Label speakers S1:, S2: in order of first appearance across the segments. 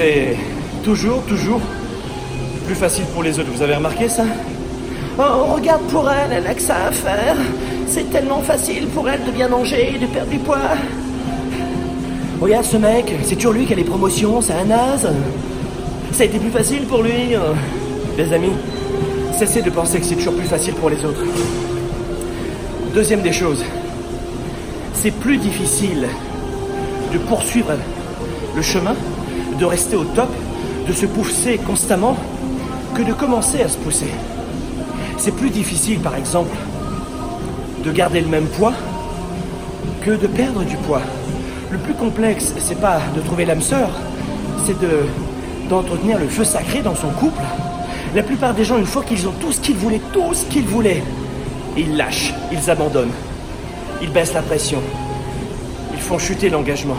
S1: C'est toujours, toujours plus facile pour les autres. Vous avez remarqué ça?
S2: Oh, regarde pour elle, elle a que ça à faire. C'est tellement facile pour elle de bien manger de perdre du poids.
S1: Regarde ce mec, c'est toujours lui qui a les promotions, c'est un naze. Ça a été plus facile pour lui. Les amis, cessez de penser que c'est toujours plus facile pour les autres. Deuxième des choses, c'est plus difficile de poursuivre le chemin, de rester au top, de se pousser constamment, que de commencer à se pousser. C'est plus difficile, par exemple, de garder le même poids que de perdre du poids. Le plus complexe, c'est pas de trouver l'âme sœur, c'est de d'entretenir le feu sacré dans son couple. La plupart des gens, une fois qu'ils ont tout ce qu'ils voulaient, tout ce qu'ils voulaient, ils lâchent, ils abandonnent, ils baissent la pression, ils font chuter l'engagement.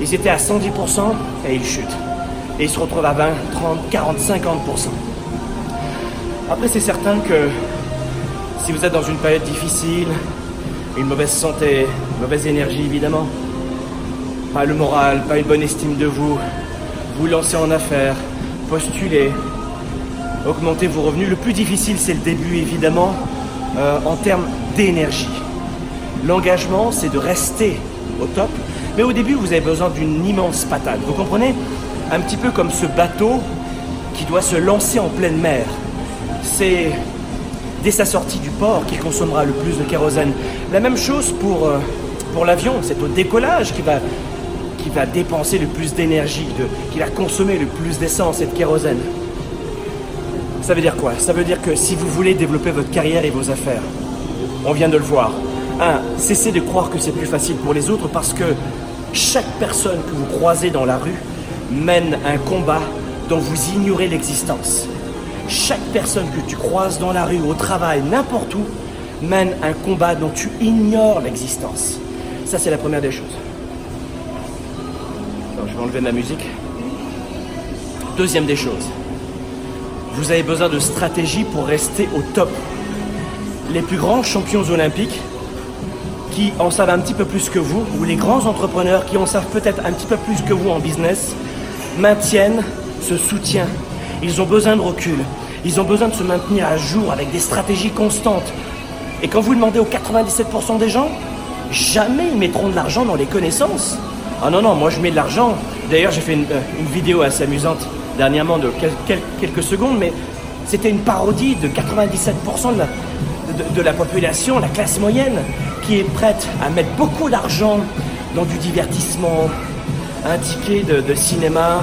S1: Ils étaient à 110% et ils chutent. Et ils se retrouvent à 20%, 30, 40, 50%. Après, c'est certain que si vous êtes dans une période difficile, une mauvaise santé, une mauvaise énergie évidemment, pas le moral, pas une bonne estime de vous, vous lancez en affaires, postulez, augmentez vos revenus. Le plus difficile, c'est le début évidemment, euh, en termes d'énergie. L'engagement, c'est de rester au top, mais au début, vous avez besoin d'une immense patate. Vous comprenez? Un petit peu comme ce bateau qui doit se lancer en pleine mer. C'est dès sa sortie du port qu'il consommera le plus de kérosène. La même chose pour, euh, pour l'avion, c'est au décollage qui va, qui va dépenser le plus d'énergie, qui va consommer le plus d'essence et de kérosène. Ça veut dire quoi? Ça veut dire que si vous voulez développer votre carrière et vos affaires, on vient de le voir. Un, cessez de croire que c'est plus facile pour les autres parce que chaque personne que vous croisez dans la rue mène un combat dont vous ignorez l'existence. Chaque personne que tu croises dans la rue, au travail, n'importe où, mène un combat dont tu ignores l'existence. Ça, c'est la première des choses. Je vais enlever ma musique. Deuxième des choses. Vous avez besoin de stratégie pour rester au top. Les plus grands champions olympiques qui en savent un petit peu plus que vous, ou les grands entrepreneurs qui en savent peut-être un petit peu plus que vous en business, maintiennent ce soutien. Ils ont besoin de recul. Ils ont besoin de se maintenir à jour avec des stratégies constantes. Et quand vous demandez aux 97% des gens, jamais ils mettront de l'argent dans les connaissances. Ah non, non, moi je mets de l'argent. D'ailleurs, j'ai fait une, euh, vidéo assez amusante dernièrement de quelques secondes, mais c'était une parodie de 97% de la, de, de la population, la classe moyenne, est prête à mettre beaucoup d'argent dans du divertissement, un ticket de, cinéma,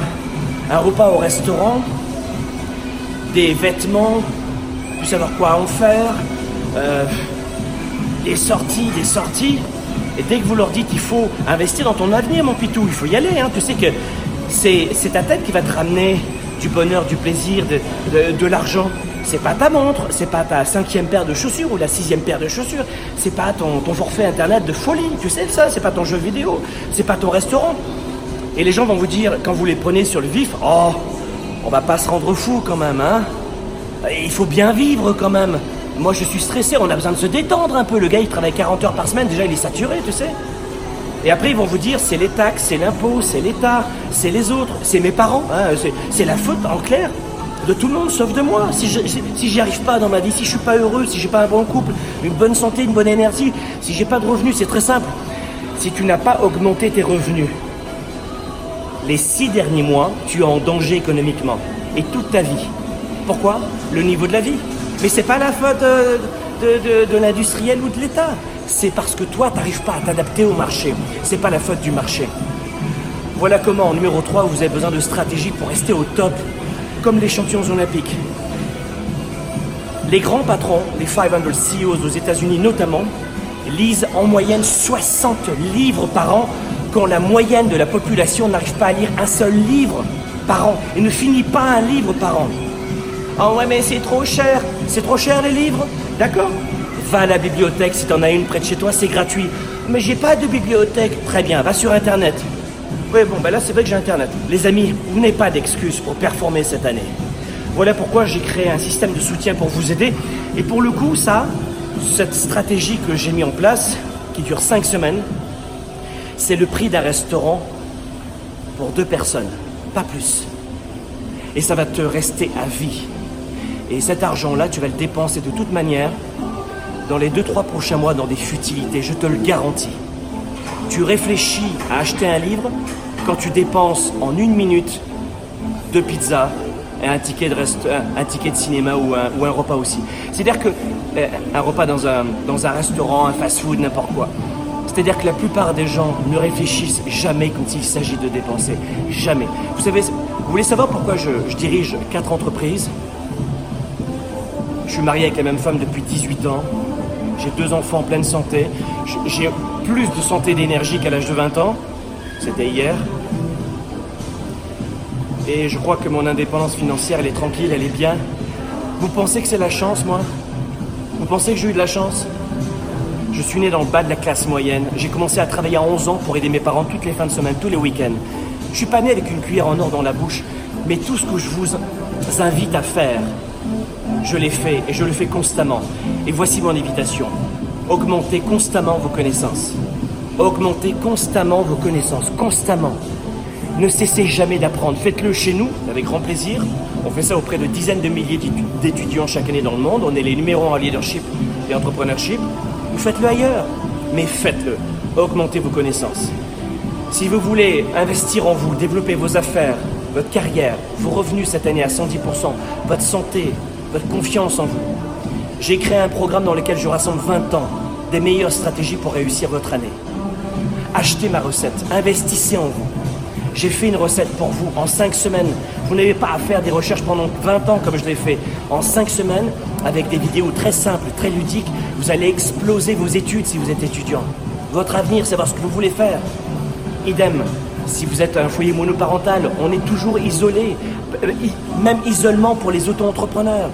S1: un repas au restaurant, des vêtements, plus savoir quoi en faire, euh, des sorties, des sorties. Et dès que vous leur dites il faut investir dans ton avenir, mon pitou, il faut y aller. Hein. Tu sais que c'est ta tête qui va te ramener du bonheur, du plaisir, de l'argent. C'est pas ta montre, c'est pas ta cinquième paire de chaussures ou la sixième paire de chaussures, c'est pas ton, forfait internet de folie, tu sais ça, c'est pas ton jeu vidéo, c'est pas ton restaurant. Et les gens vont vous dire, quand vous les prenez sur le vif, oh, on va pas se rendre fou quand même, hein Il faut bien vivre quand même. Moi je suis stressé, on a besoin de se détendre un peu. Le gars il travaille 40 heures par semaine, déjà il est saturé, tu sais. Et après, ils vont vous dire c'est les taxes, c'est l'impôt, c'est l'État, c'est les autres, c'est mes parents. Hein, c'est la faute, en clair, de tout le monde sauf de moi. Si je si, arrive pas dans ma vie, si je suis pas heureux, si j'ai pas un bon couple, une bonne santé, une bonne énergie, si j'ai pas de revenus, c'est très simple. Si tu n'as pas augmenté tes revenus, les six derniers mois, tu es en danger économiquement. Et toute ta vie. Pourquoi? Le niveau de la vie. Mais c'est pas la faute de, de l'industriel ou de l'État c'est parce que toi, tu n'arrives pas à t'adapter au marché. C'est pas la faute du marché. Voilà comment, en numéro 3, vous avez besoin de stratégie pour rester au top, comme les champions olympiques. Les grands patrons, les 500 CEOs aux États-Unis notamment, lisent en moyenne 60 livres par an, quand la moyenne de la population n'arrive pas à lire un seul livre par an et ne finit pas un livre par an. Ah ouais, mais c'est trop cher. C'est trop cher les livres D'accord Va à la bibliothèque, si t'en as une près de chez toi, c'est gratuit. Mais j'ai pas de bibliothèque. Très bien, va sur Internet. Oui, bon, ben là, c'est vrai que j'ai Internet. Les amis, vous n'avez pas d'excuses pour performer cette année. Voilà pourquoi j'ai créé un système de soutien pour vous aider. Et pour le coup, ça, cette stratégie que j'ai mis en place, qui dure 5 semaines, c'est le prix d'un restaurant pour deux personnes. Pas plus. Et ça va te rester à vie. Et cet argent-là, tu vas le dépenser de toute manière dans les deux, trois prochains mois dans des futilités, je te le garantis. Tu réfléchis à acheter un livre quand tu dépenses en une minute deux pizzas et un ticket de, rest... un, ticket de cinéma ou un, repas aussi. C'est-à-dire que euh, un repas dans un, restaurant, un fast-food, n'importe quoi. C'est-à-dire que la plupart des gens ne réfléchissent jamais quand il s'agit de dépenser. Jamais. Vous savez, vous voulez savoir pourquoi je dirige quatre entreprises? Je suis marié avec la même femme depuis 18 ans. J'ai deux enfants en pleine santé. J'ai plus de santé et d'énergie qu'à l'âge de 20 ans. C'était hier. Et je crois que mon indépendance financière, elle est tranquille, elle est bien. Vous pensez que c'est la chance, moi? Vous pensez que j'ai eu de la chance? Je suis né dans le bas de la classe moyenne. J'ai commencé à travailler à 11 ans pour aider mes parents toutes les fins de semaine, tous les week-ends. Je suis pas né avec une cuillère en or dans la bouche, mais tout ce que je vous invite à faire, je l'ai fait et je le fais constamment. Et voici mon invitation. Augmentez constamment vos connaissances. Augmentez constamment vos connaissances, constamment. Ne cessez jamais d'apprendre. Faites-le chez nous, avec grand plaisir. On fait ça auprès de dizaines de milliers d'étudiants chaque année dans le monde. On est les numéros en leadership et entrepreneurship. Vous faites-le ailleurs, mais faites-le. Augmentez vos connaissances. Si vous voulez investir en vous, développer vos affaires, votre carrière, vos revenus cette année à 110%, votre santé, votre confiance en vous, j'ai créé un programme dans lequel je rassemble 20 ans des meilleures stratégies pour réussir votre année. Achetez ma recette, investissez en vous. J'ai fait une recette pour vous en 5 semaines. Vous n'avez pas à faire des recherches pendant 20 ans comme je l'ai fait. En 5 semaines, avec des vidéos très simples, très ludiques, vous allez exploser vos études si vous êtes étudiant. Votre avenir, c'est voir ce que vous voulez faire. Idem, si vous êtes un foyer monoparental, on est toujours isolé, euh, même isolement pour les auto-entrepreneurs.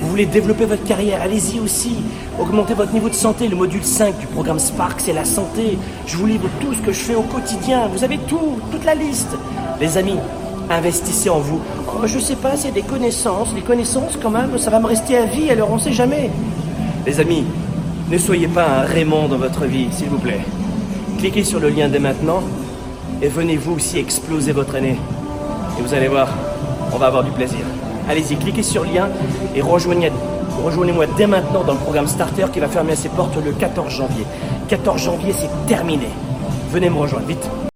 S1: Vous voulez développer votre carrière, allez-y aussi. Augmentez votre niveau de santé. Le module 5 du programme Spark, c'est la santé. Je vous livre tout ce que je fais au quotidien. Vous avez tout, toute la liste. Les amis, investissez en vous. Oh, je sais pas, c'est des connaissances. Les connaissances, quand même, ça va me rester à vie, alors on sait jamais. Les amis, ne soyez pas un Raymond dans votre vie, s'il vous plaît. Cliquez sur le lien dès maintenant et venez vous aussi exploser votre année. Et vous allez voir, on va avoir du plaisir. Allez-y, cliquez sur le lien et rejoignez-moi dès maintenant dans le programme Starter qui va fermer ses portes le 14 janvier. 14 janvier, c'est terminé. Venez me rejoindre, vite.